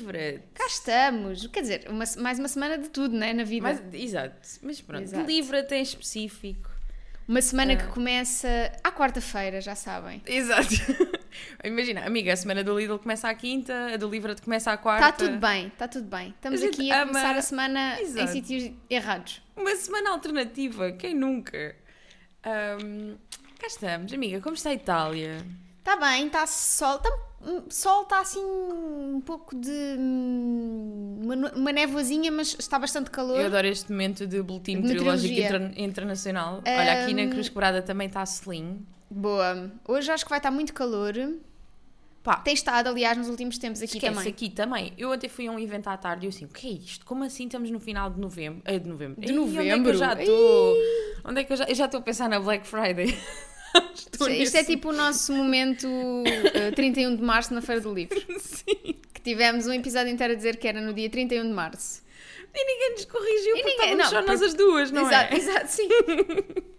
Livra. Cá estamos. Quer dizer, uma- mais uma semana de tudo, né? Na vida. Exato, mas pronto, Exato. de Livra tem específico. Uma semana Ah. que começa à quarta-feira, já sabem. Exato. Imagina, amiga, a semana do Lidl começa à quinta, a do Livra começa à Está quarta. Tá tudo bem, está tudo bem. Estamos A aqui a ama- começar a semana em Exato. sítios errados. Uma semana alternativa, quem nunca? Ahm, cá estamos, amiga, como está a Itália? Está bem, está sol. Tá, hum, sol está assim um pouco de. hum, Uma, uma névoazinha, mas está bastante calor. Eu adoro este momento de boletim meteorológico internacional. Olha, aqui na Ahm, Cruz Quebrada também está selim. Boa. Hoje acho que vai estar muito calor. Pá, Tem estado, aliás, nos últimos tempos aqui Esquece, também. aqui também. Eu ontem fui a um evento à tarde e eu assim, o que é isto? Como assim estamos no final de novembro? Eh, de novembro. De Ei, Onde é que novembro? eu já estou? Onde é que eu já... Eu já estou a pensar na Black Friday. Estou Isto, isto é tipo o nosso momento eh, 31 de março na Feira do Livro. Sim. Que tivemos um episódio inteiro a dizer que era no dia 31 de março. E ninguém nos corrigiu E porque ninguém- não, só nós as duas, não exato, é? exato, sim.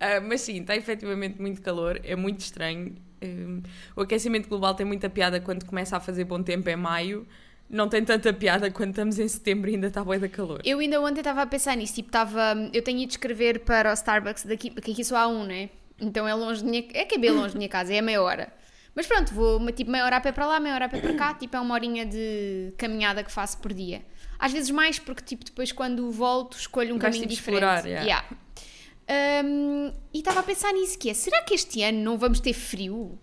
Ah, mas sim, está efetivamente muito calor, é muito estranho. Hum, o aquecimento global tem muita piada quando começa a fazer bom tempo em maio. Não tem tanta piada quando estamos em setembro e ainda está bué da calor. Eu ainda ontem estava a pensar nisso, tipo, estava... Eu tenho ido escrever para o Starbucks daqui, porque aqui só há um, né? Então é longe de minha... É que é bem longe da minha casa, é meia hora. Mas pronto, vou uma, tipo meia hora a pé para lá, meia hora a pé para cá, tipo é uma horinha de caminhada que faço por dia. Às vezes mais, porque tipo depois quando volto escolho um Vais, caminho tipo, diferente. explorar, yeah. Yeah. Hum, e estava a pensar nisso, que é, será que este ano não vamos ter frio?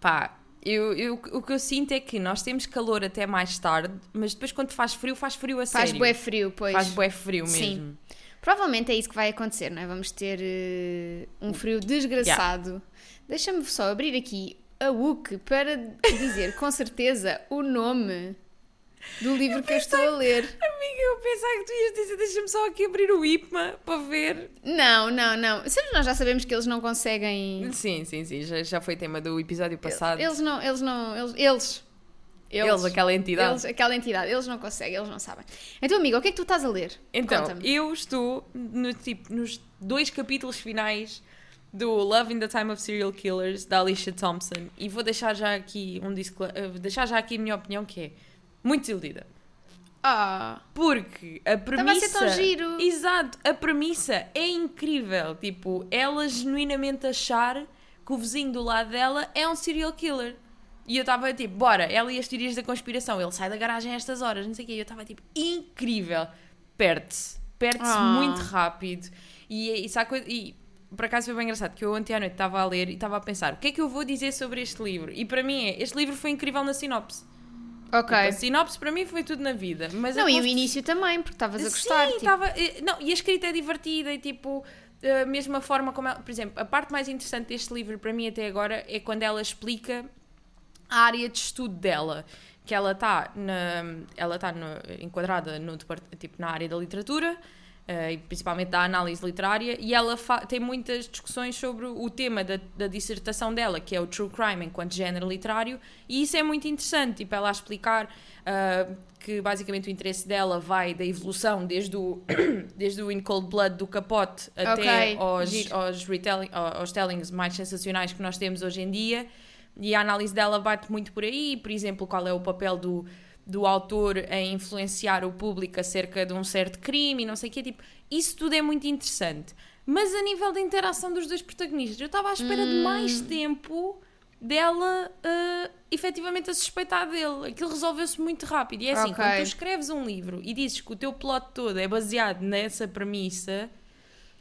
Pá, eu, eu- o que eu sinto é que nós temos calor até mais tarde, mas depois quando faz frio, faz frio a Faz sério. bué frio, pois. Faz bué frio Sim. mesmo. Provavelmente é isso que vai acontecer, não é? Vamos ter eh, um frio desgraçado. Deixa-me só abrir aqui a UC para dizer com certeza o nome do livro que eu estou a ler. Amiga, eu pensava que tu ias dizer, deixa-me só aqui abrir o IPMA para ver. Não, não, não. Sempre nós já sabemos que eles não conseguem. Sim, sim, sim, já, já foi tema do episódio passado. Eles, Eles não, eles não, eles, eles, eles, aquela entidade. eles, aquela entidade, eles não conseguem, eles não sabem. Então, amiga, o que é que tu estás a ler? Então, eu estou no, tipo, nos dois capítulos finais do Love in the Time of Serial Killers, da Alicia Thompson, e vou deixar já aqui um discla- eh, deixar já aqui a minha opinião, que é muito desiludida. Ah, Porque a estava a premissa. ser tão giro. Exato, a premissa é incrível. Tipo, ela genuinamente achar que o vizinho do lado dela é um serial killer. E eu estava tipo, bora, ela e as teorias da conspiração. Ele sai da garagem a estas horas, não sei o quê. E eu estava tipo, incrível. Perde-se. Perde-se Ah. muito rápido. E, e, sabe e por acaso foi bem engraçado, que eu ontem à noite estava a ler e estava a pensar, o que é que eu vou dizer sobre este livro? E para mim é, este livro foi incrível na sinopse. Ok. Tipo, a sinopse para mim foi tudo na vida. Mas Não, e o início também, porque estavas a gostar. Sim, tipo, estava. eh, Não, e a escrita é divertida e tipo. A mesma forma como ela, por exemplo, a parte mais interessante deste livro para mim até agora é quando ela explica a área de estudo dela, que ela está na, ela está enquadrada no tipo na área da literatura e principalmente da análise literária e ela tem muitas discussões sobre o tema da, da dissertação dela, que é o true crime enquanto género literário e isso é muito interessante, tipo ela a explicar ah, que basicamente o interesse dela vai da evolução desde o, desde o In Cold Blood do capote até Ok, aos, aos, aos tellings mais sensacionais que nós temos hoje em dia e a análise dela bate muito por aí, por exemplo, qual é o papel do, do autor em influenciar o público acerca de um certo crime e não sei o quê, tipo, isso tudo é muito interessante. Mas a nível da interação dos dois protagonistas, eu estava à espera de Hum. mais tempo dela uh, efetivamente a suspeitar dele. Aquilo resolveu-se muito rápido. E é assim, Ok. quando tu escreves um livro e dizes que o teu plot todo é baseado nessa premissa,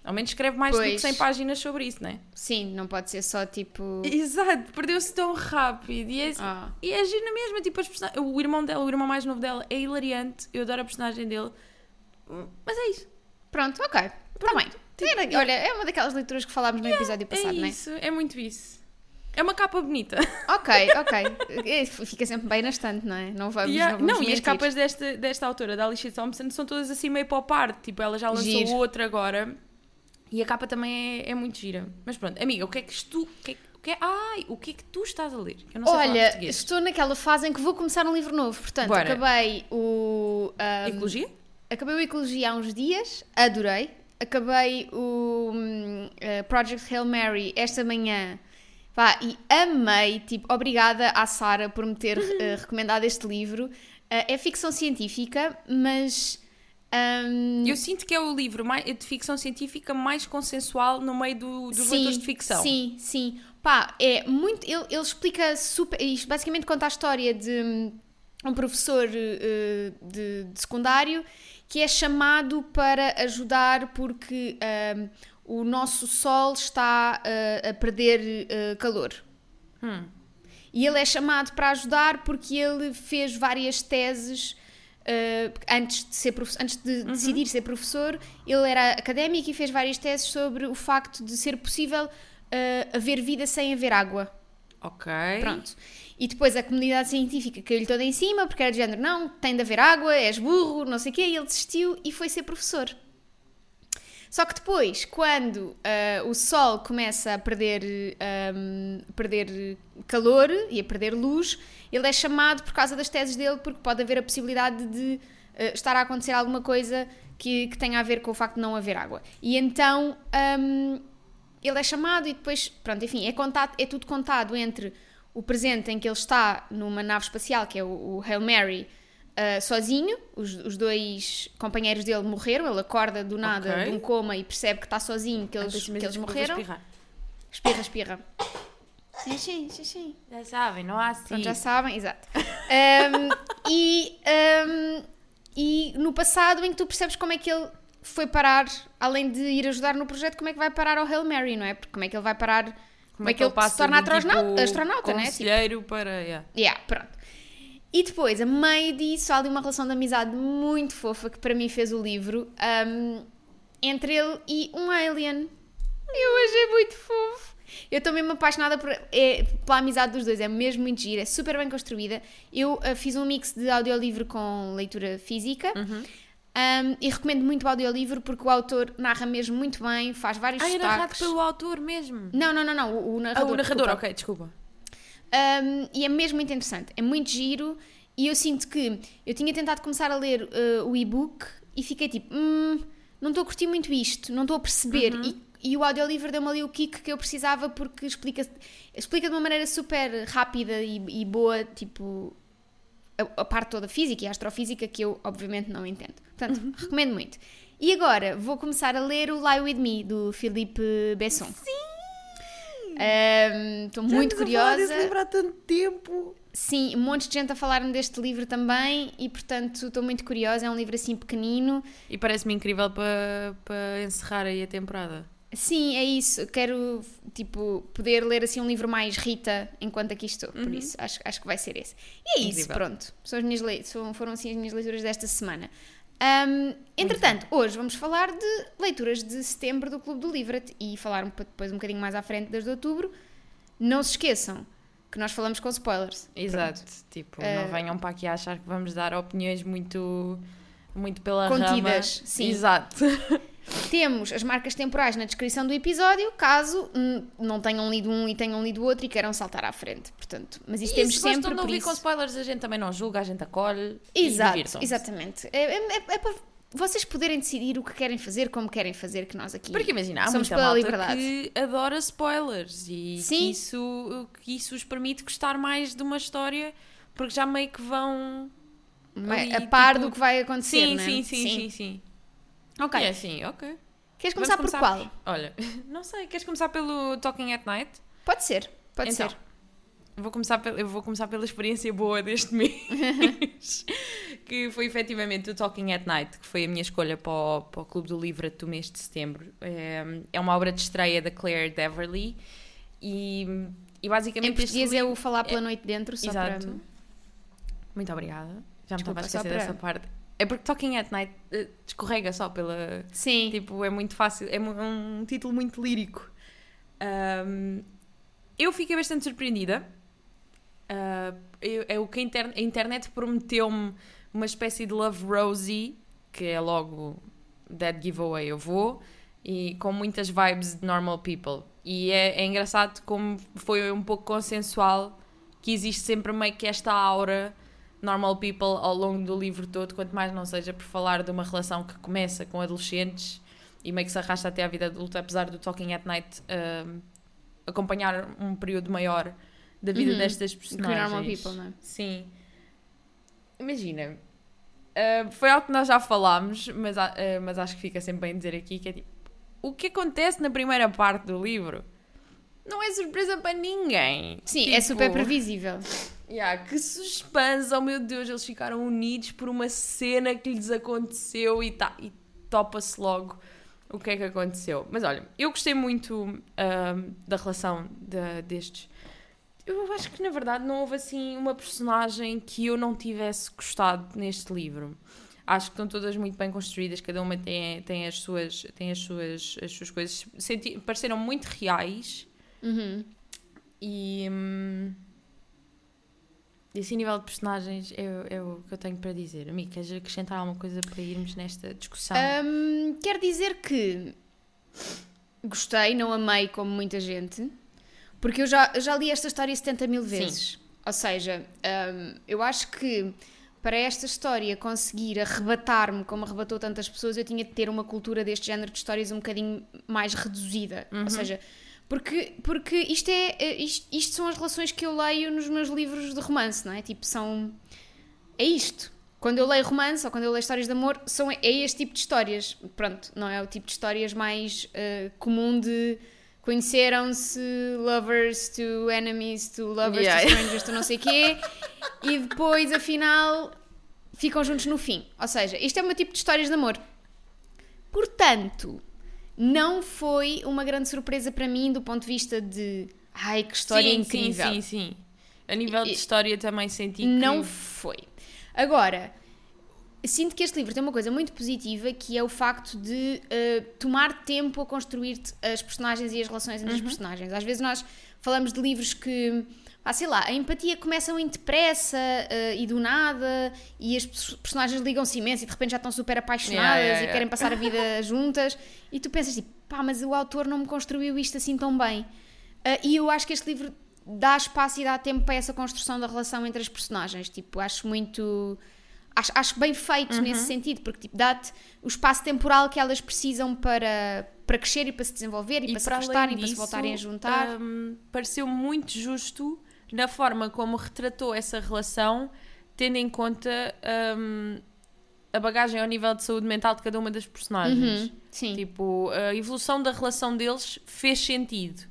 ao menos escreve mais do que Pois. 100 páginas sobre isso, não é? Sim, não pode ser só tipo. Exato, perdeu-se tão rápido. E é, assim- Ah. e é giro na mesma. Tipo, as persona- o irmão dela, o irmão mais novo dela, é hilariante. Eu adoro a personagem dele. Mas é isso. Pronto, ok. Está bem. Era- olha, é uma daquelas leituras que falámos no episódio passado, é não é? isso, é muito isso. É uma capa bonita. Ok, ok. É, Fica sempre bem na estante, não é? Não vamos, Yeah, não vamos não, e as capas desta, desta autora, da Alicia Thompson, são todas assim meio pop art. Tipo, ela já lançou Giro. outra agora. E a capa também é, é muito gira. Mas pronto, amiga, o que é que tu. O que é, o que é, ai, o que é que tu estás a ler? Eu não sei Olha, estou naquela fase em que vou começar um livro novo. Portanto, Bora. acabei o. ahm, Ecologia? Acabei o Ecologia há uns dias, adorei. Acabei o hum, eh, Project Hail Mary esta manhã Pá, e amei, tipo, obrigada à Sara por me ter eh, recomendado este livro. Eh, é ficção científica, mas. Hum, Eu sinto que é o livro mais, de ficção científica mais consensual no meio do, dos sim, leitores de ficção. Sim, sim. Pá, é muito. Ele, ele explica super. Isto basicamente conta a história de hum, um professor eh, de, de secundário que é chamado para ajudar porque hum, o nosso Sol está eh, a perder eh, calor. Hum. E ele é chamado para ajudar porque ele fez várias teses eh, antes de, ser antes de decidir ser professor. Ele era académico e fez várias teses sobre o facto de ser possível eh, haver vida sem haver água. Ok. Pronto. E depois a comunidade científica caiu-lhe toda em cima porque era de género: não, tem de haver água, és burro, não sei o quê. E ele desistiu e foi ser professor. Só que depois, quando ah, o Sol começa a perder, ahm, perder calor e a perder luz, ele é chamado por causa das teses dele, porque pode haver a possibilidade de ah, estar a acontecer alguma coisa que, que tenha a ver com o facto de não haver água. E então ahm, ele é chamado e depois, pronto, enfim, é, é tudo contado entre o presente em que ele está numa nave espacial, que é o, o Hail Mary, ah, sozinho, os, os dois companheiros dele morreram, ele acorda do nada Ok. de um coma e percebe que está sozinho, que eles, que eles que vou morreram. Espirra, espirra. Sim, sim, sim, sim. Já sabem, não há assim. Pronto, já sabem, exato. Um, e, um, e no passado em que tu percebes como é que ele foi parar, além de ir ajudar no projeto, como é que vai parar ao Hail Mary, não é? Porque como é que ele vai parar, como, é que ele se torna astronauta, tipo, astronauta né? Tipo, Conselheiro para. yeah. Yeah, pronto. E depois, a meio disso, há ali uma relação de amizade muito fofa que para mim fez o livro um, entre ele e um alien. Eu achei muito fofo. Eu estou mesmo apaixonada por, é, pela amizade dos dois, é mesmo muito gira, é super bem construída. Eu uh, fiz um mix de audiolivro com leitura física Uhum. um, e recomendo muito o audiolivro porque o autor narra mesmo muito bem, faz vários Ah, é narrado pelo autor mesmo. Não, não, não, não, o, o Ah, narrador. o narrador, desculpa. ok, desculpa. Um, e é mesmo muito interessante, é muito giro. E eu sinto que eu tinha tentado começar a ler uh, o e-book e fiquei tipo, hum, não estou a curtir muito isto, não estou a perceber. E, e o audiolivro deu-me ali o kick que eu precisava porque explica, explica de uma maneira super rápida e, e boa, tipo, a, a parte toda física e astrofísica que eu obviamente não entendo. Portanto, recomendo muito. E agora vou começar a ler o Lie With Me do Philippe Besson. Sim! Estou muito curiosa. há tanto tempo. Sim, um monte de gente a falar-me deste livro também e, portanto, estou muito curiosa. É um livro assim pequenino. E parece-me incrível para para encerrar aí a temporada. Sim, é isso. Quero, tipo, poder ler assim um livro mais Rita enquanto aqui estou. Por isso, acho, acho que vai ser esse. E é isso, Incrível. pronto. São as minhas foram assim as minhas leituras desta semana. Ahm, entretanto, hoje vamos falar de leituras de setembro do Clube do Livret e falar um, depois um bocadinho mais à frente das de outubro. Não se esqueçam que nós falamos com spoilers. Exato. Tipo, Eh, não venham para aqui achar que vamos dar opiniões muito, muito pela Contidas, rama. sim. Exato. Temos as marcas temporais na descrição do episódio, caso hum, não tenham lido um e tenham lido o outro e queiram saltar à frente. Portanto, mas isso E temos se sempre de por ouvir com spoilers, a gente também não julga, a gente acolhe Exato, e exatamente. É, é- é- é para vocês poderem decidir o que querem fazer, como querem fazer, que nós aqui Porque imagina, há somos muita pela liberdade. que adora spoilers e Sim. que isso, que isso os permite gostar mais de uma história porque já meio que vão... ali, a par tipo- do que vai acontecer, Sim, não é? sim, sim, sim, sim. Ok. E é assim, ok. Queres Vamos começar por qual? Olha, não sei, queres começar pelo Talking at Night? Pode ser, pode Então, ser. Vou começar, pel- eu vou começar pela experiência boa deste mês, que foi efetivamente o Talking at Night, que foi a minha escolha para o, para o Clube do Livro do mês de setembro. É, é uma obra de estreia da Claire Deverly e, e basicamente Em português é livro- o falar pela noite dentro, só Exato. para... Muito obrigada. Já me Desculpa, estava a só esquecer para- dessa parte. É porque Talking at Night eh, escorrega só pela, Sim. Tipo, é muito fácil, é mu- um título muito lírico. Ahm, eu fiquei bastante surpreendida. Ah, eu- é o que a, a internet prometeu-me uma espécie de Love Rosie, que é logo Dead Giveaway, eu vou, e com muitas vibes de Normal People. E é, é engraçado como foi um pouco consensual que existe sempre meio que esta aura Normal People ao longo do livro todo, quanto mais não seja por falar de uma relação que começa com adolescentes e meio que se arrasta até à vida adulta, apesar do Talking at Night um, acompanhar um período maior da vida Uhum. destas Que personagens. normal people, não é? Sim. Imagina, uh, foi algo que nós já falámos, mas, uh, mas acho que fica sempre bem dizer aqui, que é tipo, o que acontece na primeira parte do livro não é surpresa para ninguém. Sim, é Tipo, super previsível. Yeah, que suspense, oh meu Deus, eles ficaram unidos por uma cena que lhes aconteceu e, tá, e topa-se logo o que é que aconteceu. Mas olha, eu gostei muito ahm, da relação da- destes. Eu acho que na verdade não houve assim uma personagem que eu não tivesse gostado neste livro. Acho que estão todas muito bem construídas, cada uma tem, tem, as, suas, tem as, suas, as suas coisas. Senti, pareceram muito reais. Uhum. E. Hum, e assim, nível de personagens, é, é o que eu tenho para dizer. Amigo, queres acrescentar alguma coisa para irmos nesta discussão? Quer dizer que gostei, não amei como muita gente, porque eu já, já li esta história 70 mil vezes. Ou seja, hum, eu acho que para esta história conseguir arrebatar-me como arrebatou tantas pessoas, eu tinha de ter uma cultura deste género de histórias um bocadinho mais reduzida. Ou seja, porque, porque isto, é, eh, isto, isto são as relações que eu leio nos meus livros de romance, não é? Tipo, são. É isto. Quando eu leio romance ou quando eu leio histórias de amor, são, é este tipo de histórias. Pronto, não é o tipo de histórias mais eh, comum de conheceram-se, lovers to enemies to lovers Yeah. to strangers to não sei quê, e depois, afinal, ficam juntos no fim. Ou seja, isto é o meu tipo de histórias de amor. Portanto, não foi uma grande surpresa para mim do ponto de vista de ai que história sim, incrível. Sim, sim, sim. A nível de história também senti que... Não foi. Agora, sinto que este livro tem uma coisa muito positiva que é o facto de eh, tomar tempo a construir as personagens e as relações entre Uhum. as personagens. Às vezes nós falamos de livros que, ah, sei lá, a empatia começa muito depressa eh, e do nada e as pers- personagens ligam-se imenso e de repente já estão super apaixonadas Yeah, yeah, e yeah. querem passar a vida juntas e tu pensas tipo, pá, mas o autor não me construiu isto assim tão bem. Ah, e eu acho que este livro dá espaço e dá tempo para essa construção da relação entre as personagens. Tipo, acho muito. Acho, acho bem feito Uhum. nesse sentido, porque tipo, dá-te o espaço temporal que elas precisam para, para crescer e para se desenvolver e, para se afastarem e para se voltarem a juntar. hum, pareceu muito justo na forma como retratou essa relação, tendo em conta hum, a bagagem ao nível de saúde mental de cada uma das personagens. Uhum, sim. Tipo, a evolução da relação deles fez sentido.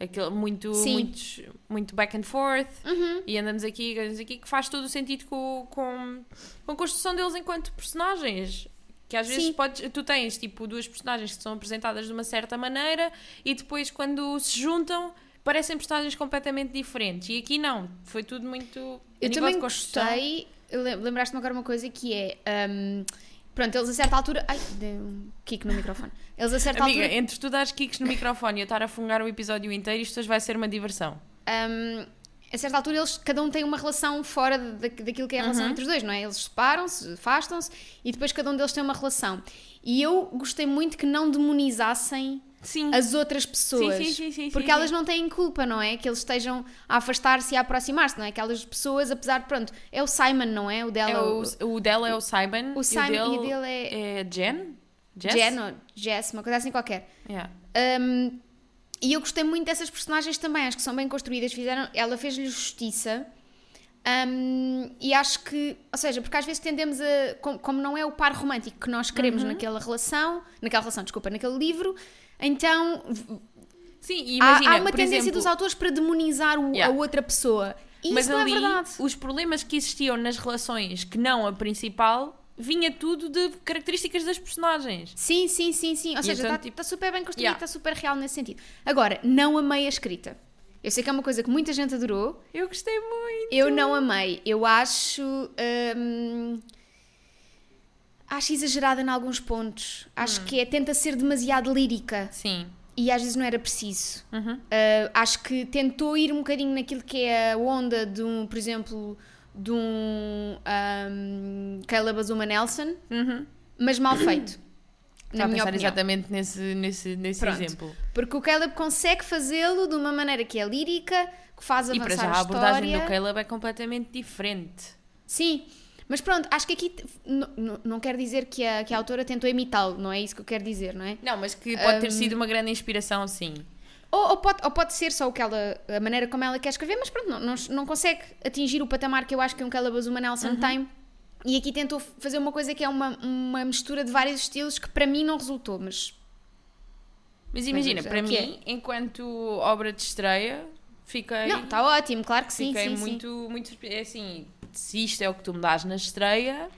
Aquele, muito, Sim. muitos- muito back and forth Uhum. e andamos aqui, andamos aqui, que faz todo o sentido com, com, com a construção deles enquanto personagens. Que às vezes podes, tu tens tipo duas personagens que são apresentadas de uma certa maneira e depois quando se juntam parecem personagens completamente diferentes. E aqui não, foi tudo muito. Eu também gostei. lem- Lembraste-me agora uma coisa que é. hum, pronto, eles a certa altura. Ai, dei um kick no microfone. Eles a certa Amiga, altura. entre tu dares kicks no microfone e eu estar a fungar o episódio inteiro, isto hoje vai ser uma diversão. Hum, a certa altura eles cada um tem uma relação fora da, daquilo que é a relação Uhum. entre os dois, não é? Eles separam-se, afastam-se e depois cada um deles tem uma relação. E eu gostei muito que não demonizassem Sim. as outras pessoas. Sim, sim, sim, porque elas não têm culpa, não é? Que eles estejam a afastar-se e a aproximar-se, não é? Aquelas pessoas, apesar de, pronto, é o Simon, não é? O dela, É o, o dela é o Simon. o Simon e e o o dele dele é, é Jen? Jess? Jen ou Jess, uma coisa assim qualquer. Yeah. Um, e eu gostei muito dessas personagens também, acho que são bem construídas, fizeram, ela fez-lhe justiça. um, e acho que, ou seja, porque às vezes tendemos a, como, como não é o par romântico que nós queremos naquela relação, naquela relação, desculpa, naquele livro, então Sim, e há, imagina, há uma tendência exemplo, dos autores para demonizar o- Yeah. a outra pessoa. E mas isso não ali, é verdade. os problemas que existiam nas relações que não a principal, vinha tudo de características das personagens. Sim, sim, sim, sim. Ou seja, então, está tipo, super bem construído, yeah. está super real nesse sentido. Agora, não amei a escrita. Eu sei que é uma coisa que muita gente adorou, Eu gostei muito. Eu não amei. Eu acho. hum, acho exagerada em alguns pontos. Acho Hum. que é, tenta ser demasiado lírica Sim. e às vezes não era preciso. Uhum. Uh, acho que tentou ir um bocadinho naquilo que é a onda de um, por exemplo, de um, um Caleb Azuma Nelson, Uhum. mas mal feito. Estava na a minha opinião. exatamente nesse, nesse, nesse Pronto. exemplo. Porque o Caleb consegue fazê-lo de uma maneira que é lírica, que faz E para avançar já a a abordagem história. do Caleb é completamente diferente. Sim, mas pronto, acho que aqui não quer dizer que a, que a autora tentou imitá-lo, não é isso que eu quero dizer, não é? Não, mas que pode ter Hum. sido uma grande inspiração, sim. Ou, ou pode, ou pode ser só o que ela, a maneira como ela quer escrever, mas pronto, não, não, não consegue atingir o patamar que eu acho que um Calabas uma Nelson Uhum. tem. E aqui tentou fazer uma coisa que é uma, uma mistura de vários estilos que para mim não resultou, mas Mas imagina, Mas é para mim, enquanto obra de estreia, fiquei, não, está ótimo, claro que sim, fiquei sim, sim. muito, muito. surpre- É assim, se isto é o que tu me dás na estreia,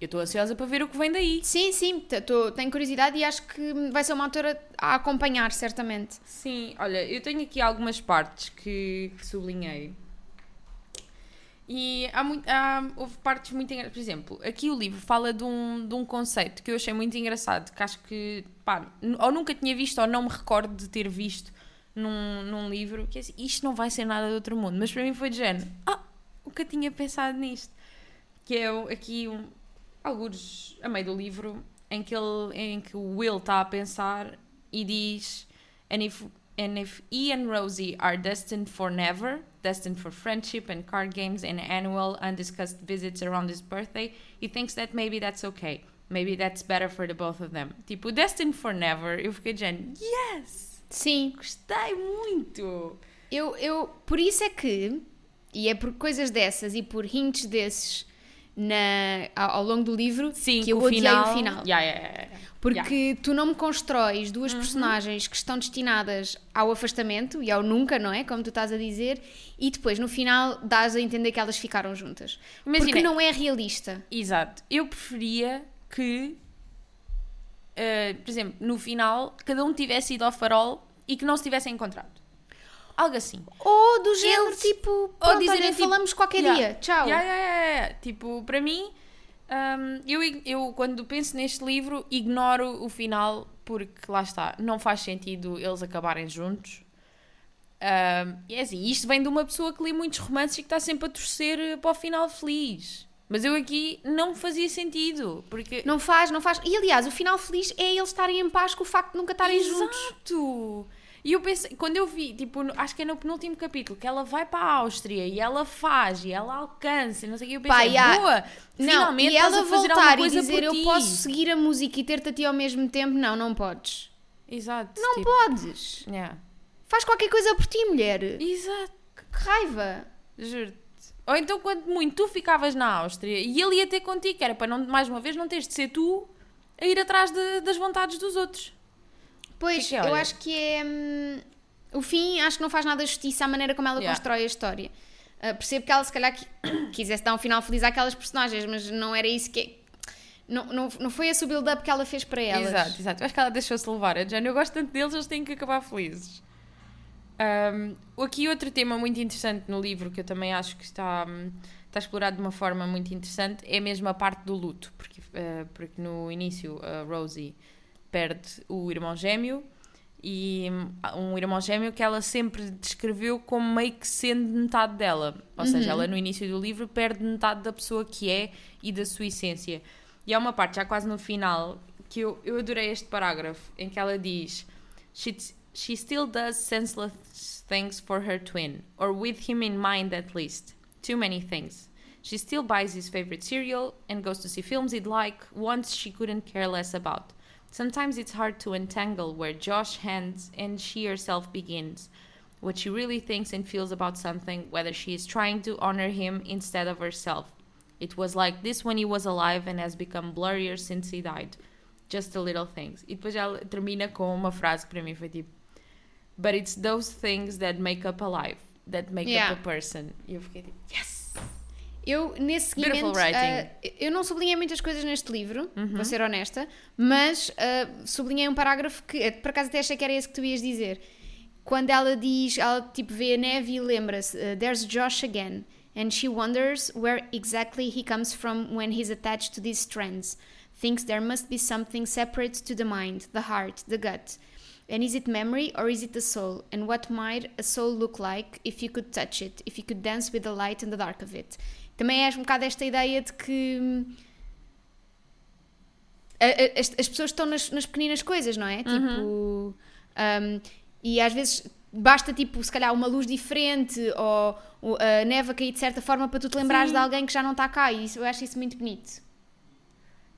eu estou ansiosa para ver o que vem daí. Sim, sim, tô- tenho curiosidade e acho que vai ser uma autora a acompanhar, certamente. Sim, olha, eu tenho aqui algumas partes que, sublinhei. E há, muito, há houve partes muito engraçadas. Por exemplo, aqui o livro fala de um, de um conceito que eu achei muito engraçado, que acho que, pá, ou nunca tinha visto ou não me recordo de ter visto num, num livro, que é assim, isto não vai ser nada de outro mundo. Mas para mim foi de género, ah, nunca tinha pensado nisto. Que é aqui, um, alguns a meio do livro, em que, ele, em que o Will está a pensar e diz and if, and if he and Rosie are destined for never, destined for friendship and card games and annual undiscussed visits around his birthday, he thinks that maybe that's okay. Maybe that's better for the both of them. Tipo, destined for never, eu fiquei dizendo, yes! Sim, Gostei muito! eu, eu, por isso é que, e é por coisas dessas e por hints desses na, ao, ao longo do livro Sim, que eu o odiei final, o final. Yeah, yeah, yeah. Porque tu não me constróis duas Uhum. personagens que estão destinadas ao afastamento e ao nunca, não é? Como tu estás a dizer, e depois no final dás a entender que elas ficaram juntas. Imagina- Porque não é realista. Exato. Eu preferia que, eh, por exemplo, no final, cada um tivesse ido ao farol e que não se tivessem encontrado. Algo assim. Ou do género Eles- tipo, pronto, dizerem, olha, tipo, falamos qualquer Yeah. dia, tchau. Yeah, yeah. Tipo, para mim, hum, eu, eu quando penso neste livro, ignoro o final porque lá está, não faz sentido eles acabarem juntos. Hum, e é assim, isto vem de uma pessoa que lê muitos romances e que está sempre a torcer eh, para o final feliz. Mas eu aqui não fazia sentido, porque Não faz, não faz. E aliás, o final feliz é eles estarem em paz com o facto de nunca estarem juntos. Exato! E eu pensei, quando eu vi, tipo, acho que é no penúltimo capítulo, que ela vai para a Áustria e ela faz e ela alcança, e não sei o que, eu Pá, pensei, yeah. boa! Não, finalmente e ela voltar e dizer eu ti." posso seguir a música e ter-te a ti ao mesmo tempo, não, não podes. Exato. Não tipo, podes. yeah. Faz qualquer coisa por ti, mulher. Exato, Que raiva. juro-te. Ou então, quando muito, tu ficavas na Áustria e ele ia ter contigo, que era para, não, mais uma vez, não teres de ser tu a ir atrás de- das vontades dos outros. Pois, Que que é, eu acho que é. hum, o fim, acho que não faz nada justiça à maneira como ela Yeah. constrói a história. Uh, percebo que ela, se calhar, qui- quisesse dar um final feliz àquelas personagens, mas não era isso que. Não, não, não foi esse o build-up que ela fez para elas. Exato, exato. Eu acho que ela deixou-se levar. A Jane, eu gosto tanto deles, eles têm que acabar felizes. Um, aqui outro tema muito interessante no livro, que eu também acho que está, hum, está explorado de uma forma muito interessante, é mesmo a parte do luto. Porque, uh, porque no início a Rosie perde o irmão gêmeo e hum, um irmão gêmeo que ela sempre descreveu como meio que sendo metade dela. Ou seja, ela no início do livro perde metade da pessoa que é e da sua essência. E há uma parte, já quase no final, que eu, eu adorei este parágrafo, em que ela diz: she, she still does senseless things for her twin, or with him in mind at least. Too many things. She still buys his favorite cereal and goes to see films he'd like, once she couldn't care less about. Sometimes it's hard to untangle where Josh ends and she herself begins. What she really thinks and feels about something, whether she is trying to honor him instead of herself. It was like this when he was alive and has become blurrier since he died. Just the little things. E depois ela termina com uma frase que para mim foi tipo: But it's those things that make up a life, that make Yeah. up a person. E eu fiquei tipo: Yes! Eu, nesse seguimento, ah, eu não sublinhei muitas coisas neste livro, Uhum. vou ser honesta, mas ah, sublinhei um parágrafo que, eh, por acaso até achei que era esse que tu ias dizer. Quando ela diz, ela tipo vê a neve e lembra-se, ah, there's Josh again, and she wonders where exactly he comes from when he's attached to these strands. Thinks there must be something separate to the mind, the heart, the gut. And is it memory or is it the soul? And what might a soul look like if you could touch it, if you could dance with the light and the dark of it? Também é um bocado esta ideia de que hum, as, as pessoas estão nas, nas pequeninas coisas, não é? Tipo, hum, e às vezes basta, tipo, se calhar uma luz diferente ou a neve a cair de certa forma para tu te lembrares Sim. de alguém que já não está cá. E isso, eu acho isso muito bonito.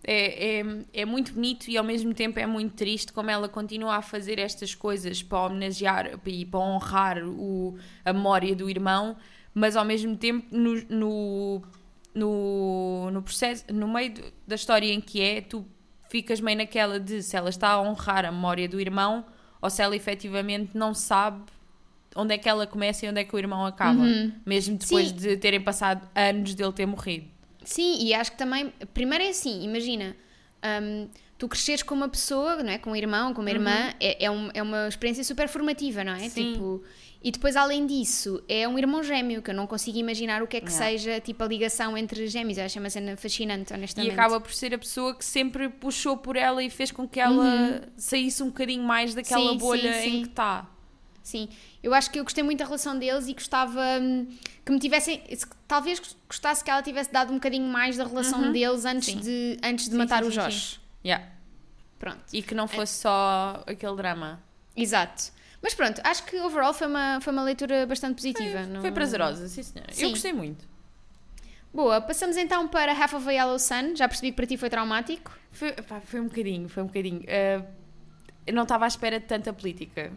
É, é, é muito bonito e ao mesmo tempo é muito triste como ela continua a fazer estas coisas para homenagear e para honrar o, a memória do irmão, mas ao mesmo tempo no, no, no, no processo, no meio do- da história em que é, tu ficas meio naquela de se ela está a honrar a memória do irmão ou se ela efetivamente não sabe onde é que ela começa e onde é que o irmão acaba, mesmo depois Sim. de terem passado anos dele ter morrido. Sim, e acho que também. Primeiro é assim, imagina. hum, tu cresceres com uma pessoa, não é? Com um irmão, com uma irmã, é, é, um- é uma experiência super formativa, não é? Uhum. Sim. Tipo, e depois, além disso, é um irmão gêmeo, que eu não consigo imaginar o que é que Yeah. seja tipo a ligação entre gêmeos. Eu acho uma cena fascinante, E honestamente. acaba por ser a pessoa que sempre puxou por ela e fez com que ela saísse um bocadinho mais daquela Uhum. Sim, bolha sim, em sim. que está. Sim, eu acho que eu gostei muito da relação deles e gostava hum, que me tivessem. se- Talvez gostasse que ela tivesse dado um bocadinho mais da relação deles antes Sim. de, antes de Sim, matar sim, o sim, Josh. Yeah. Pronto. E que não fosse só aquele drama. Exato. Mas pronto, acho que overall foi uma, foi uma leitura bastante positiva. não- Foi prazerosa, sim senhora. Sim. Eu gostei muito. Boa, passamos então para Half of a Yellow Sun. Já percebi que para ti foi traumático. Foi, pá, foi um bocadinho, foi um bocadinho. Eh, eu não estava à espera de tanta política.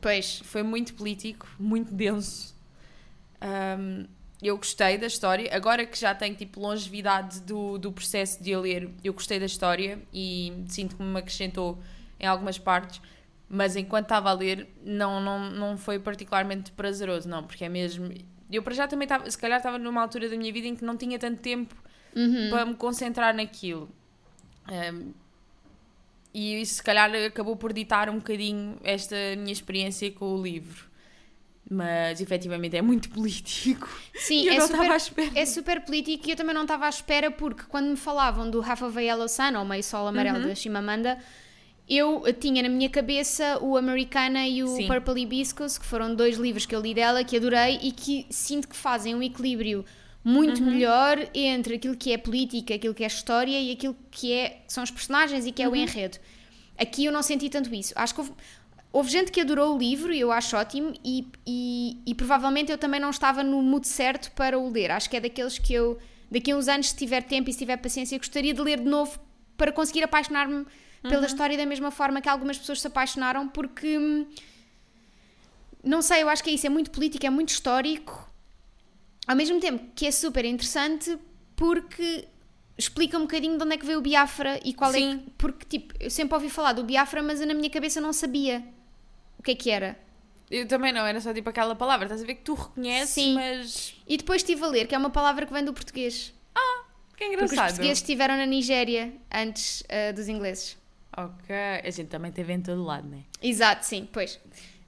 Pois. Foi muito político, muito denso. Ahm, eu gostei da história. Agora que já tenho tipo longevidade do, do processo de a ler, eu gostei da história e sinto que me acrescentou em algumas partes. Mas enquanto estava a ler, não, não, não foi particularmente prazeroso, não, porque é mesmo. Eu para já também estava, se calhar estava numa altura da minha vida em que não tinha tanto tempo para me concentrar naquilo. Ahm, e isso se calhar acabou por ditar um bocadinho esta minha experiência com o livro. Mas efetivamente é muito político. Sim, eu é não super, estava à espera. é super político e eu também não estava à espera porque quando me falavam do Half of a Yellow Sun, ou Meio Sol Amarelo Uhum. da Chimamanda, eu tinha na minha cabeça o Americana e o Sim. Purple Hibiscus, que foram dois livros que eu li dela, que adorei e que sinto que fazem um equilíbrio muito Uhum. melhor entre aquilo que é política, aquilo que é história e aquilo que, é, que são os personagens e que é Uhum. o enredo. Aqui eu não senti tanto isso. Acho que houve, houve gente que adorou o livro e eu acho ótimo e, e, e provavelmente eu também não estava no mood certo para o ler. Acho que é daqueles que eu, daqui a uns anos, se tiver tempo e se tiver paciência, gostaria de ler de novo para conseguir apaixonar-me pela história da mesma forma que algumas pessoas se apaixonaram, porque hum, não sei, eu acho que é isso, é muito político, é muito histórico, ao mesmo tempo que é super interessante porque explica um bocadinho de onde é que veio o Biafra e qual é Sim. que, porque tipo, eu sempre ouvi falar do Biafra, mas eu na minha cabeça não sabia o que é que era. Eu também não, era só tipo aquela palavra. Estás a ver que tu reconheces, Sim. mas. E depois estive a ler, que é uma palavra que vem do português. Que Porque os engraçado. portugueses estiveram na Nigéria antes ah, dos ingleses. Ok. A gente também teve em todo lado, né? Exato, sim, pois.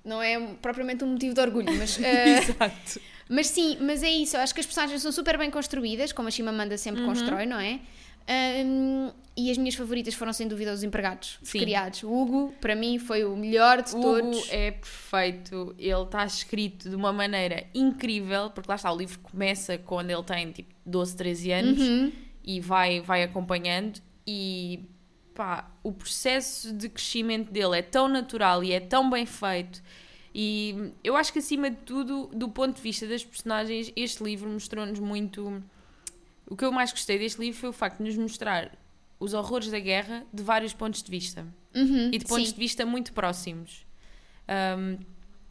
Não é propriamente um motivo de orgulho, mas. ah, Exato. Mas sim, mas é isso. Eu acho que as personagens são super bem construídas, como a Chimamanda sempre Uhum. constrói, não é? Ahm, e as minhas favoritas foram sem dúvida os empregados, os Sim. criados. O Hugo, para mim, foi o melhor de O todos. Hugo é perfeito, ele está escrito de uma maneira incrível, porque lá está, o livro começa quando ele tem tipo 12, 13 anos Uhum. e vai, vai acompanhando e pá, o processo de crescimento dele é tão natural e é tão bem feito e eu acho que acima de tudo, do ponto de vista das personagens, este livro mostrou-nos muito o que eu mais gostei deste livro foi o facto de nos mostrar os horrores da guerra de vários pontos de vista Uhum, e de pontos sim. de vista muito próximos. Um,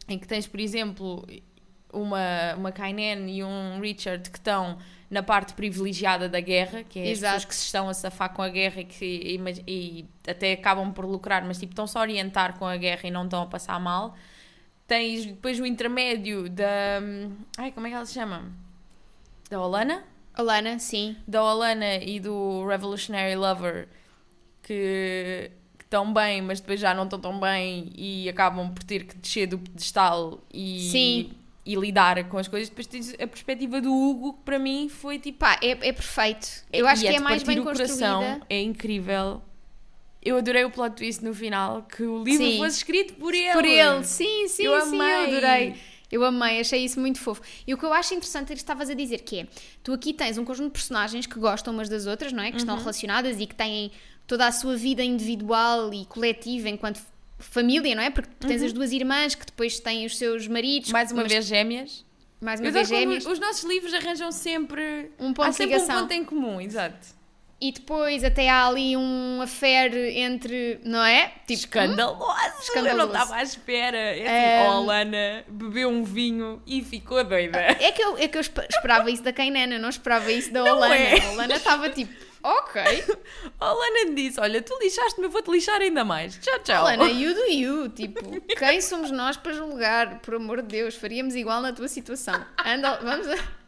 em que tens, por exemplo, uma, uma Kainen e um Richard que estão na parte privilegiada da guerra, que é as Exato. pessoas que se estão a safar com a guerra e que e, e até acabam por lucrar, mas tipo, estão-se a orientar com a guerra e não estão a passar mal. Tens depois o intermédio da. Ai, como é que ela se chama? Da Olana? Alana, sim. da Olana e do Revolutionary Lover que, que estão bem, mas depois já não estão tão bem e acabam por ter que descer do pedestal e, Sim. E lidar com as coisas. Depois tens a perspectiva do Hugo, que para mim foi tipo. Pá, é, é perfeito. Eu acho que é de mais bem o coração, construída. É incrível. Eu adorei o plot twist no final, que o livro Sim. fosse escrito por ele. Por ele, sim, sim, Eu sim, amei. eu adorei. Eu amei, achei isso muito fofo. E o que eu acho interessante é que estavas a dizer que é, tu aqui tens um conjunto de personagens que gostam umas das outras, não é? Que estão Uhum. relacionadas e que têm toda a sua vida individual e coletiva enquanto família, não é? Porque tens as duas irmãs que depois têm os seus maridos. Uhum. Mais uma mas- vez gêmeas. Mais uma Eu vez gêmeos. Os nossos livros arranjam sempre. Um ponto Há sempre ligação. um ponto em comum, exato. e depois até há ali um affair entre, não é? Tipo, escandaloso. escandaloso. Eu não estava à espera. É assim, um... oh, Lana bebeu um vinho e ficou doida. É que eu, é que eu esperava isso da Kainana, não esperava isso da Olana. É. A Olana estava tipo, ok. A Olana disse, olha, tu lixaste-me, eu vou-te lixar ainda mais. Tchau, tchau. Olana, you do you. Tipo, quem somos nós para julgar? Por amor de Deus, faríamos igual na tua situação. Anda, vamos a...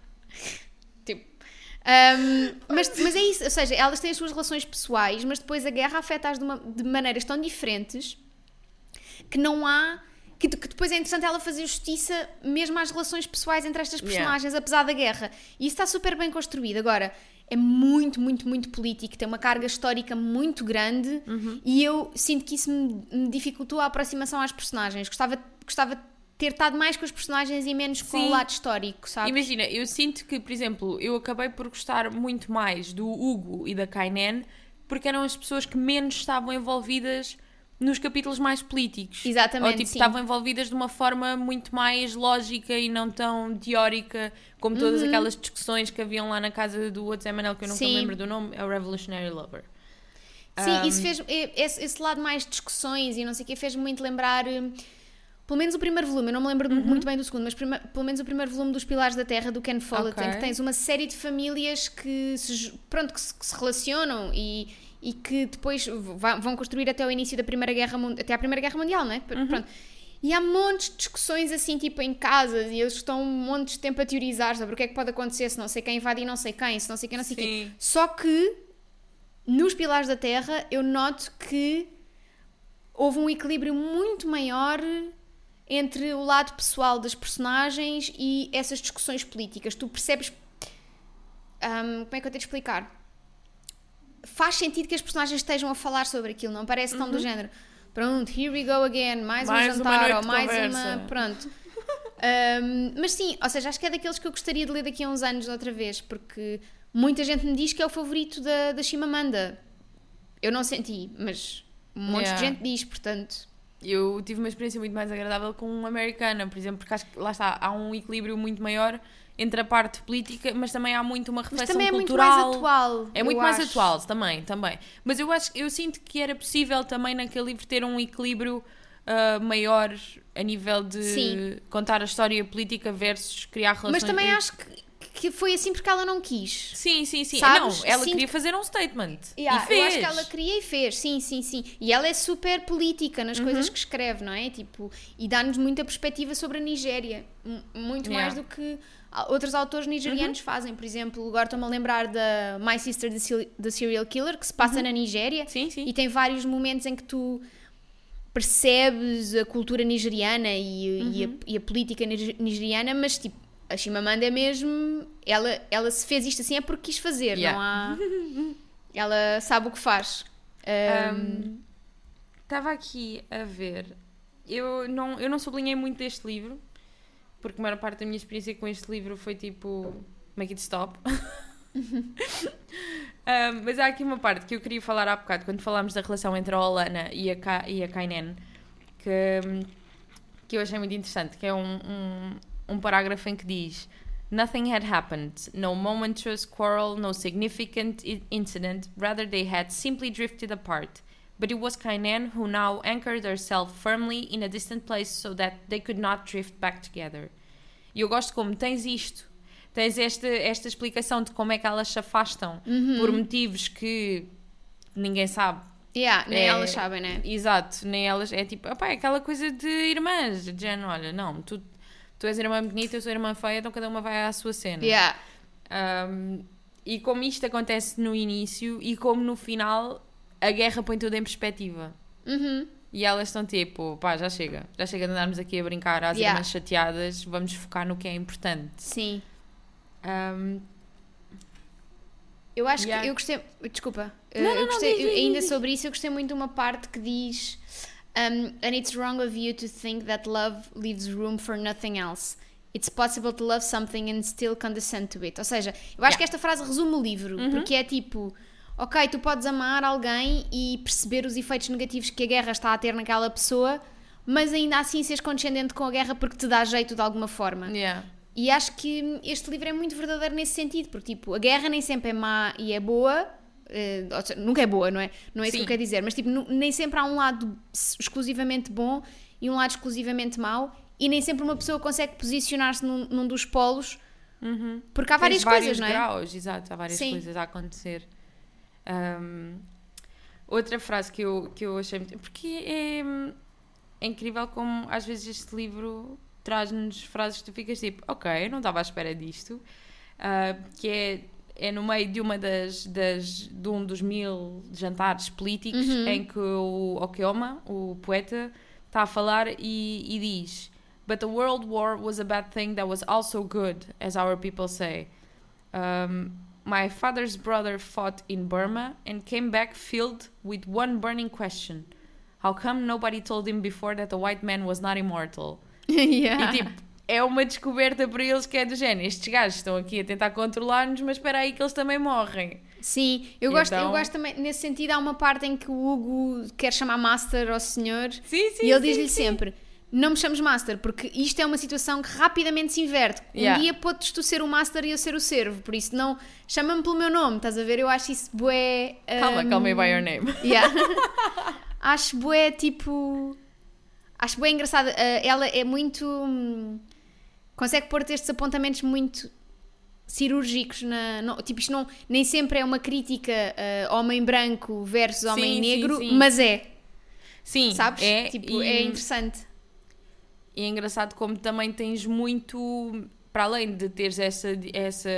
Um, mas, mas é isso, ou seja, elas têm as suas relações pessoais, mas depois a guerra afeta-as de, de, maneiras tão diferentes que não há. Que, que, depois é interessante ela fazer justiça mesmo às relações pessoais entre estas personagens, yeah. apesar da guerra. E isso está super bem construído. Agora, é muito, muito, muito político, tem uma carga histórica muito grande uhum. e eu sinto que isso me, me dificultou a aproximação às personagens. Gostava, gostava ter estado mais com os personagens e menos com Sim. o lado histórico, sabe? Imagina, eu sinto que, por exemplo, eu acabei por gostar muito mais do Hugo e da Kainen porque eram as pessoas que menos estavam envolvidas nos capítulos mais políticos. Exatamente. Ou tipo, sim. estavam envolvidas de uma forma muito mais lógica e não tão teórica como todas uhum. aquelas discussões que haviam lá na casa do outro Emanuel, que eu não me lembro do nome, é o Revolutionary Lover. Sim, um, isso fez. Esse, esse, lado mais discussões e não sei o que fez muito lembrar hum, pelo menos o primeiro volume, eu não me lembro uhum. muito bem do segundo, mas prima, pelo menos o primeiro volume dos Pilares da Terra do Ken Follett, okay. em que tens uma série de famílias que se, pronto, que se, que se relacionam e, e que depois vão construir até o início da Primeira Guerra até a Primeira Guerra Mundial, não é? Uhum. Pronto. E há montes de discussões assim, tipo em casas, e eles estão um monte de tempo a teorizar sobre o que é que pode acontecer se não sei quem invade e não sei quem, se não sei quem, não sei quem. Só que nos Pilares da Terra eu noto que houve um equilíbrio muito maior entre o lado pessoal das personagens e essas discussões políticas. Tu percebes. Um, como é que eu tenho de explicar? Faz sentido que as personagens estejam a falar sobre aquilo, não parece tão uhum. do género. Pronto, here we go again, mais, mais um jantar ou mais conversa. uma. Pronto. Um, mas sim, ou seja, acho que é daqueles que eu gostaria de ler daqui a uns anos outra vez, porque muita gente me diz que é o favorito da, da Shimamanda. Eu não senti, mas um monte yeah. de gente diz, portanto eu tive uma experiência muito mais agradável com uma americana, por exemplo, porque acho que lá está, há um equilíbrio muito maior entre a parte política, mas também há muito uma reflexão mas também cultural. é muito mais atual. É muito mais acho. atual também, também. Mas eu acho, eu sinto que era possível também naquele livro ter um equilíbrio uh, maior a nível de Sim. contar a história política versus criar relações. Mas também acho que que foi assim porque ela não quis. Sim, sim, sim. Sabes? Não, ela Sinto... queria fazer um statement. Yeah, e fez. Eu acho que ela queria e fez, sim, sim, sim. E ela é super política nas uhum. coisas que escreve, não é? Tipo, e dá-nos muita perspectiva sobre a Nigéria. Muito yeah. mais do que outros autores nigerianos uhum. fazem. Por exemplo, agora estou-me a lembrar da My Sister the Serial Killer, que se passa uhum. na Nigéria. Sim, sim. E tem vários momentos em que tu percebes a cultura nigeriana e, e, a, uhum. e a política nigeriana, mas tipo a Chimamanda é mesmo. Ela, ela se fez isto assim é porque quis fazer, yeah. não há. ela sabe o que faz. Estava um, aqui a ver. Eu não, eu não sublinhei muito deste livro, porque a maior parte da minha experiência com este livro foi tipo. Make it stop. um, mas há aqui uma parte que eu queria falar há bocado, quando falámos da relação entre a Olana e a, Ka, e a Kainen, que, que eu achei muito interessante, que é um, um um parágrafo em que diz Nothing had happened, no momentous quarrel, no significant incident, rather they had simply drifted apart. But it was Kainen who now anchored herself firmly in a distant place so that they could not drift back together. E eu gosto como tens isto, tens esta, esta explicação de como é que elas se afastam uhum. por motivos que ninguém sabe. Yeah, nem é, elas sabem, né? Exato, nem elas. É tipo, opa, é aquela coisa de irmãs, de género, olha, não, tu tu és irmã bonita, eu sou irmã feia, então cada uma vai à sua cena. Yeah. Um, e como isto acontece no início e como no final a guerra põe tudo em perspectiva. Uhum. E elas estão tipo, pá, já chega. Já chega de andarmos aqui a brincar às yeah. irmãs chateadas, vamos focar no que é importante. Sim. Um, eu acho yeah. que eu gostei. Desculpa. Não, não, eu gostei, não, diz, diz, ainda diz. sobre isso, eu gostei muito de uma parte que diz um, and it's wrong of you to think that love leaves room for nothing else. It's possible to love something and still condescend to it. Ou seja, eu acho yeah. que esta frase resume o livro, uhum. porque é tipo, ok, tu podes amar alguém e perceber os efeitos negativos que a guerra está a ter naquela pessoa, mas ainda assim seres condescendente com a guerra porque te dá jeito de alguma forma. Yeah. E acho que este livro é muito verdadeiro nesse sentido, porque tipo, a guerra nem sempre é má e é boa, ou seja, nunca é boa, não é? Não é isso que eu quero dizer, mas tipo, nem sempre há um lado exclusivamente bom e um lado exclusivamente mau, e nem sempre uma pessoa consegue posicionar-se num, num dos polos, porque há várias Tens coisas, não é? graus, exato, há várias Sim. coisas a acontecer. Um, outra frase que eu, que eu achei muito. Porque é, é incrível como às vezes este livro traz-nos frases que tu ficas tipo, ok, eu não estava à espera disto. Uh, que é, é no meio de uma das, das de um dos mil jantares políticos Uhum. em que o Okioma, o poeta, está a falar e, e diz But the world war was a bad thing that was also good, as our people say. Um, my father's brother fought in Burma and came back filled with one burning question. How come nobody told him before that the white man was not immortal? Yeah. E tipo, é uma descoberta para eles que é do género. Estes gajos estão aqui a tentar controlar-nos, mas espera aí que eles também morrem. Sim, eu gosto, eu Então- gosto também, nesse sentido, há uma parte em que o Hugo quer chamar Master ao senhor Sim, sim, e ele diz-lhe sempre: Não me chames Master, porque isto é uma situação que rapidamente se inverte. Yeah. Um dia podes tu ser o Master e eu ser o servo, por isso não chama-me pelo meu nome, estás a ver? Eu acho isso bué. Calma, hum, call me by your name. Yeah. acho bué tipo. Acho bué engraçado. Uh, ela é muito. hum, consegue pôr estes apontamentos muito cirúrgicos na. não- tipo, isto não, nem sempre é uma crítica uh, homem branco versus homem Sim, sim, negro, sim. mas é, Sim, sabes? É, tipo, e, é interessante. E é engraçado como também tens muito. Para além de teres essa, essa,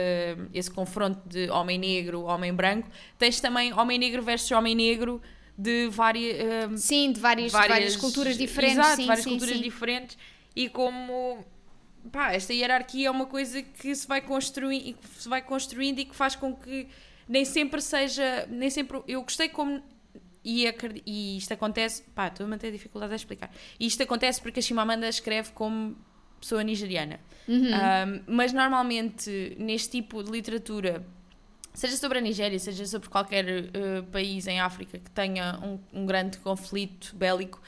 esse confronto de homem negro, homem branco, tens também homem negro versus homem negro de várias, um, Sim, de várias, várias, culturas diferentes. Exato, sim, várias sim, culturas sim. diferentes e como pá, esta hierarquia é uma coisa que se vai construindo e que se vai construindo e que faz com que nem sempre seja, nem sempre eu gostei como e, e isto acontece, pá, estou a manter dificuldade a explicar. E isto acontece porque a Chimamanda escreve como pessoa nigeriana. Uhum. Um, mas normalmente neste tipo de literatura, seja sobre a Nigéria, seja sobre qualquer uh, país em África que tenha um, um grande conflito bélico,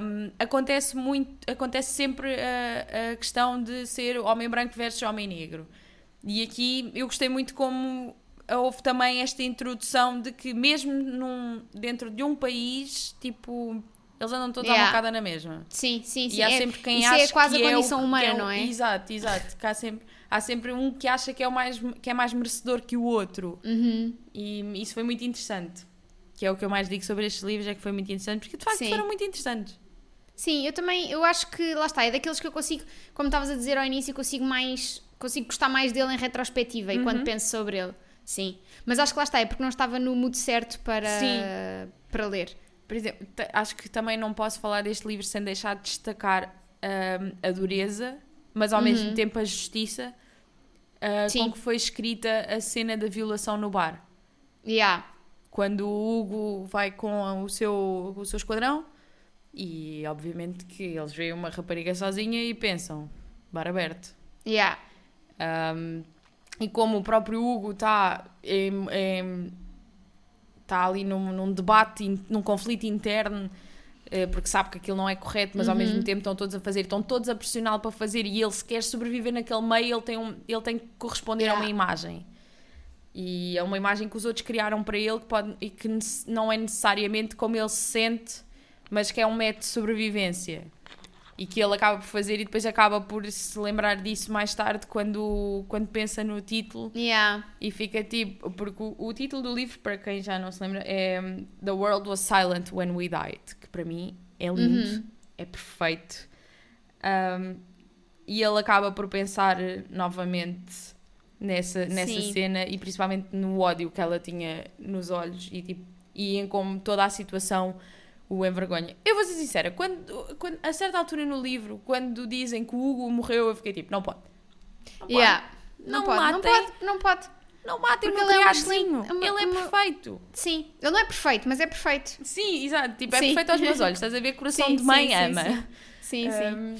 um, acontece muito, acontece sempre a, a questão de ser homem branco versus homem negro. E aqui eu gostei muito como houve também esta introdução de que mesmo num, dentro de um país, tipo, eles andam todos Yeah. à bocada na mesma. Sim, sim, sim. E há É- sempre quem isso acha é quase que a é o- condição humana, é o- não é? Exato, exato. Que há, sempre, há sempre um que acha que é, o mais, que é mais merecedor que o outro. Uhum. E isso foi muito interessante. Que é o que eu mais digo sobre estes livros, é que foi muito interessante, porque de facto Sim. foram muito interessantes. Sim, eu também, eu acho que, lá está, é daqueles que eu consigo, como estavas a dizer ao início, consigo mais, consigo gostar mais dele em retrospectiva e Uhum. quando penso sobre ele. Sim. Mas acho que lá está, é porque não estava no mood certo para, Sim. para ler. Por exemplo, acho que também não posso falar deste livro sem deixar de destacar hum, a dureza, mas ao mesmo tempo a justiça uh, Uhum. Com que foi escrita a cena da violação no bar. Yeah. quando o Hugo vai com o seu, o seu esquadrão e obviamente que eles veem uma rapariga sozinha e pensam bar aberto Yeah. Um, e como o próprio Hugo está está ali num, num debate, num conflito interno eh, porque sabe que aquilo não é correto, mas ao mesmo tempo estão todos a fazer, estão todos a pressioná-lo para fazer e ele se quer sobreviver naquele meio, ele tem, um, ele tem que corresponder a uma Yeah. imagem. E é uma imagem que os outros criaram para ele que pode, e que não é necessariamente como ele se sente, mas que é um método de sobrevivência. E que ele acaba por fazer e depois acaba por se lembrar disso mais tarde quando, quando pensa no título Yeah. e fica tipo, porque o, o título do livro, para quem já não se lembra, é um, The World Was Silent When We Died, que para mim é lindo, Uhum. é perfeito. Um, e ele acaba por pensar novamente nessa, nessa Sim. cena e principalmente no ódio que ela tinha nos olhos e, tipo, e em como toda a situação o envergonha. Eu vou ser sincera, quando, quando, a certa altura no livro, quando dizem que o Hugo morreu, eu fiquei tipo, não pode. Não pode. Yeah. Não, Não pode, não pode, não pode. Não matem Porque ele é um excelente- uma- ele é uma- perfeito. Sim, ele não é perfeito, mas é perfeito. Sim, exato. Tipo, é Sim. perfeito aos meus olhos. Estás a ver? Coração Sim, de mãe sim, ama. sim. Sim. Um,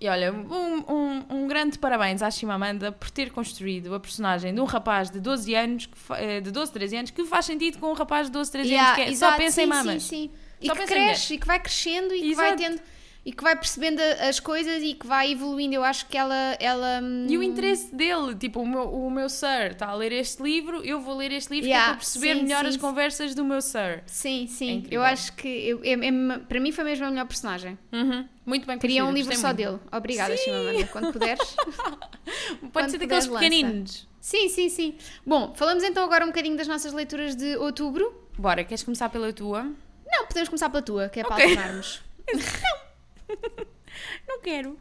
e olha, um, um, um grande parabéns à Chimamanda por ter construído a personagem de um rapaz de 12 anos, que eh, de 12, 13 anos, que faz sentido com um rapaz de 12, 13 Yeah, anos, que é, só exato, pensa sim, em mamas. Sim, sim. E Só que cresce e que vai crescendo e que vai Exato. tendo. e que vai percebendo as coisas e que vai evoluindo. Eu acho que ela. ela hum, E o interesse dele, tipo, o meu, o meu sir está a ler este livro, eu vou ler este livro é Yeah, para perceber sim, melhor sim, as sim. conversas do meu sir. Sim, É sim. incrível. eu acho que. eu- é- é- para mim foi mesmo a melhor personagem. Uhum. Muito bem Queria um livro só muito. dele. Obrigada, Chimamanda. Quando puderes. Pode Quando ser daqueles pequeninos. Sim, sim, sim. Bom, falamos então agora um bocadinho das nossas leituras de outubro. Bora, queres começar pela tua? Não, podemos começar pela tua, que é para Ok. alternarmos. Não quero.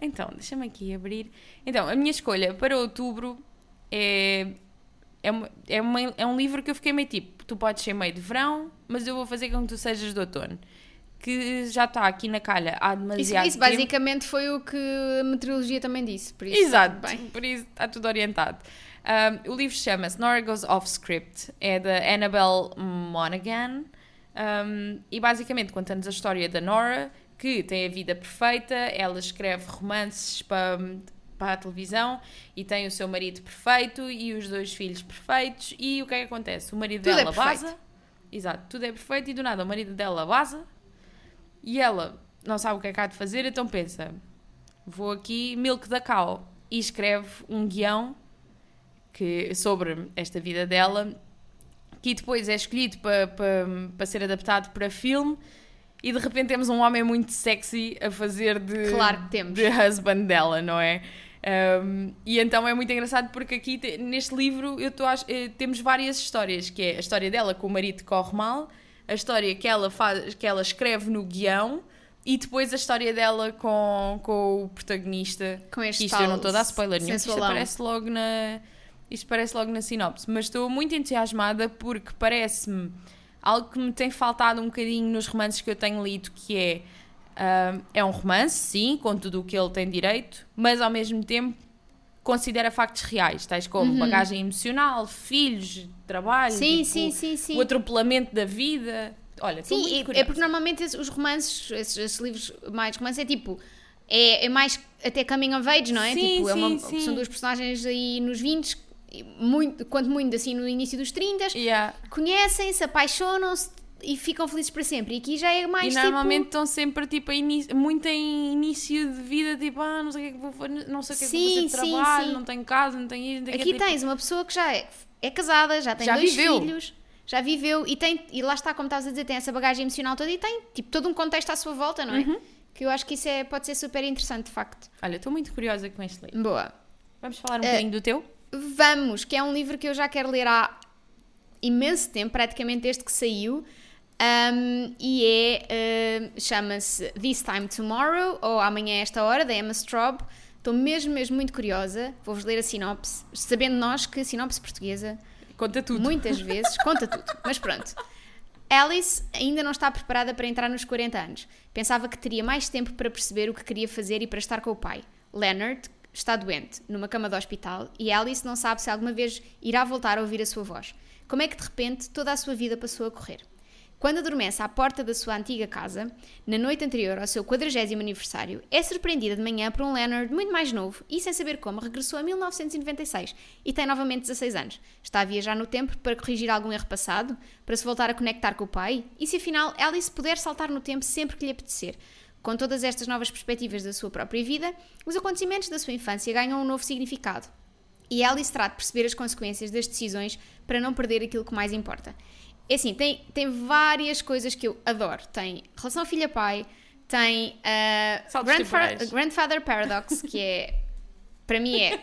Então, deixa-me aqui abrir. Então, a minha escolha para outubro é. É, uma- é, uma- é um livro que eu fiquei meio tipo: tu podes ser meio de verão, mas eu vou fazer com que tu sejas de outono. Que já está aqui na calha há Isso, demasiado isso tempo. basicamente foi o que a meteorologia também disse. Por isso, Exato, Bem. por isso está tudo orientado. Um, o livro chama-se Nora Goes Off Script, é da Annabelle Monaghan um, e basicamente conta-nos a história da Nora, que tem a vida perfeita, ela escreve romances para, para a televisão e tem o seu marido perfeito e os dois filhos perfeitos. E o que é que acontece? O marido Tudo é dela perfeito. vaza, exato, tudo é perfeito e do nada o marido dela vaza e ela não sabe o que é que há de fazer, então pensa: vou aqui, milk da cow, e escreve um guião que, sobre esta vida dela, que depois é escolhido para, para, para ser adaptado para filme. E de repente temos um homem muito sexy a fazer de, Claro que temos. de husband dela, não é? Um, e então é muito engraçado porque aqui te- neste livro eu tô eh, temos várias histórias, que é a história dela com o marido que corre mal, a história que ela, faz, que ela escreve no guião e depois a história dela com, com o protagonista. Com este Isto eu não estou a dar spoiler nenhum, isto aparece logo na. Isto parece logo na sinopse, mas estou muito entusiasmada porque parece-me algo que me tem faltado um bocadinho nos romances que eu tenho lido, que é ah, é um romance, sim, com tudo o que ele tem direito, mas ao mesmo tempo considera factos reais, tais como bagagem emocional, filhos, trabalho, Uhum. Sim, tipo, sim, sim, sim. o atropelamento da vida. Olha, Sim, é- é, porque normalmente os romances, esses, esses livros mais romances, é tipo. É, é mais até coming of age, não é? Sim, tipo, é uma- sim, sim. São duas personagens aí nos 20, muito, quanto muito assim no início dos 30, Yeah. conhecem-se, apaixonam-se e ficam felizes para sempre. E aqui já é mais E tipo. normalmente estão sempre tipo, muito em início de vida, tipo, ah, não sei o que é que vou, fa- não sei o que é que vou Sim, fazer de sim, trabalho, sim. não tenho casa, não tenho isto, não tenho Aqui aquilo. tens uma pessoa que já é, é casada, já tem Já dois viveu. filhos, já viveu e tem, e lá está, como estavas a dizer, tem essa bagagem emocional toda e tem tipo todo um contexto à sua volta, não é? Uhum. Que eu acho que isso é, pode ser super interessante, de facto. Olha, estou muito curiosa com este livro. Boa. Vamos falar um Eh, bocadinho do teu? Vamos, que é um livro que eu já quero ler há imenso tempo, praticamente desde que saiu. Um, e é, uh, chama-se This Time Tomorrow, ou Amanhã a Esta Hora, da Emma Straub. Estou mesmo, mesmo muito curiosa. Vou-vos ler a sinopse, sabendo nós que a sinopse portuguesa Conta tudo. muitas vezes conta tudo. Mas pronto. Alice ainda não está preparada para entrar nos 40 anos. Pensava que teria mais tempo para perceber o que queria fazer e para estar com o pai. Leonard está doente, numa cama de hospital, e Alice não sabe se alguma vez irá voltar a ouvir a sua voz. Como é que de repente toda a sua vida passou a correr? Quando adormece à porta da sua antiga casa, na noite anterior ao seu 40 aniversário, é surpreendida de manhã por um Leonard muito mais novo e, sem saber como, regressou a 1996 e tem novamente 16 anos. Está a viajar no tempo para corrigir algum erro passado, para se voltar a conectar com o pai e, se afinal Alice puder saltar no tempo sempre que lhe apetecer. Com todas estas novas perspectivas da sua própria vida, os acontecimentos da sua infância ganham um novo significado. E Alice terá de perceber as consequências das decisões para não perder aquilo que mais importa. É assim, tem, tem várias coisas que eu adoro. Tem relação filha-pai, tem uh, Grandfa-. Grandfather Paradox, que é, para mim é...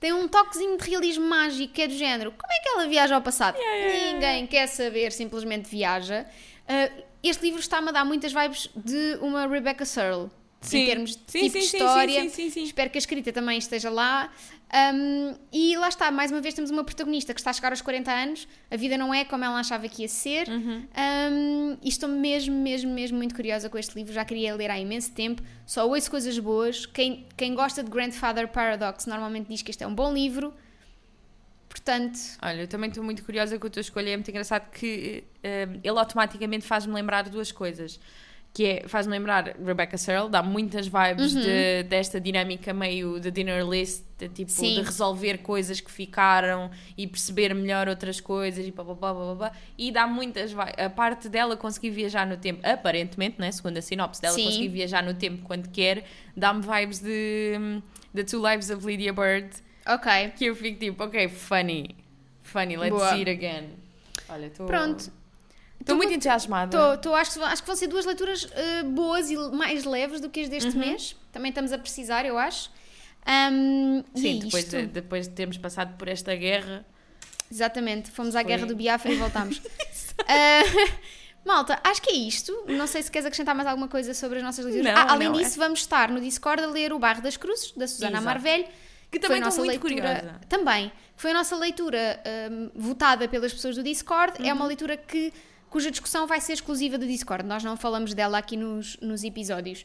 Tem um toquezinho de realismo mágico, que é do género, como é que ela viaja ao passado? Ninguém quer saber, simplesmente viaja. Uh, este livro está-me a dar muitas vibes de uma Rebecca Searle. Sim. Em termos de Sim, tipo sim, de história. sim, sim, sim. Espero que a escrita também esteja lá. Um, e lá está, mais uma vez temos uma protagonista que está a chegar aos 40 anos, a vida não é como ela achava que ia ser. Uhum. Um, e estou mesmo, mesmo, mesmo muito curiosa com este livro, já queria ler há imenso tempo. Só ouço coisas boas. Quem, quem gosta de Grandfather Paradox normalmente diz que este é um bom livro. Portanto, Olha, eu também estou muito curiosa com a tua escolha. É muito engraçado que eh, ele automaticamente faz-me lembrar duas coisas. que é, faz-me lembrar Rebecca Searle, dá muitas vibes Uhum. de- desta dinâmica meio de dinner list, de, tipo, Sim. de resolver coisas que ficaram e perceber melhor outras coisas e pá, pá, pá, pá, pá. e dá muitas vibes. A parte dela conseguir viajar no tempo, aparentemente, né, segundo a sinopse dela, Sim. conseguir viajar no tempo quando quer, dá-me vibes de The Two Lives of Lydia Bird, Ok. que eu fico tipo, ok, funny, funny, let's Boa. see it again. Olha, estou... Pronto. Estou muito entusiasmada. Tô, acho, que, vão- acho que vão ser duas leituras eh, boas e mais leves do que as Uhum. deste mês. Também estamos a precisar, eu acho. Ahm, e é Sim, depois de, depois de termos passado por esta guerra. Exatamente, fomos à Foi- guerra do Biafra e voltámos. Ah, malta, acho que é isto. Não sei se queres acrescentar mais alguma coisa sobre as nossas leituras. Não, Ah, além não, é- disso, vamos estar no Discord a ler O Bairro das Cruzes, da Susana Exato. Que foi também a estou nossa muito leitura, curiosa. Também. Foi a nossa leitura ahm, votada pelas pessoas do Discord. É Uhum. uma leitura que, cuja discussão vai ser exclusiva do Discord. Nós não falamos dela aqui nos, nos episódios.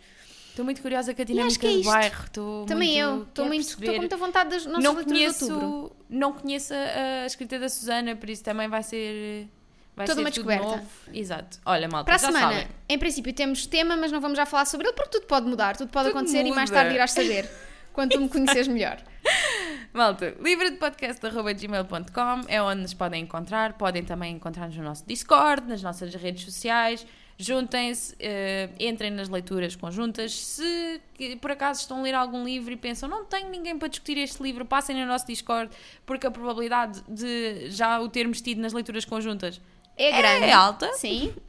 Estou muito curiosa com a dinâmica que é do bairro. Estou Também muito, eu. Estou muito, estou com muita vontade das nossas não leituras de outubro. conheço, não conheço a, a escrita da Susana, por isso também vai ser. Vai Toda ser uma tudo descoberta. novo. Exato. Olha, malta, Para a semana, sabem. em princípio, temos tema, mas não vamos já falar sobre ele porque tudo pode mudar, tudo pode Tudo acontecer e mais muda. tarde irás saber quando tu me conheces melhor. Malta, livredepodcast.gmail.com é onde nos podem encontrar. Podem também encontrar-nos no nosso Discord, nas nossas redes sociais. Juntem-se, eh, entrem nas leituras conjuntas. Se por acaso estão a ler algum livro e pensam não tenho ninguém para discutir este livro, passem no nosso Discord, porque a probabilidade de já o termos tido nas leituras conjuntas É grande. é alta. Sim.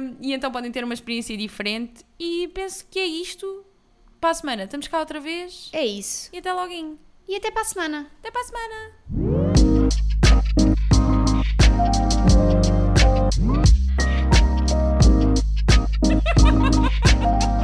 Um, e então podem ter uma experiência diferente. E penso que é isto. Para a semana, estamos cá outra vez. É isso. E até logo. E até para a semana. Até para a semana.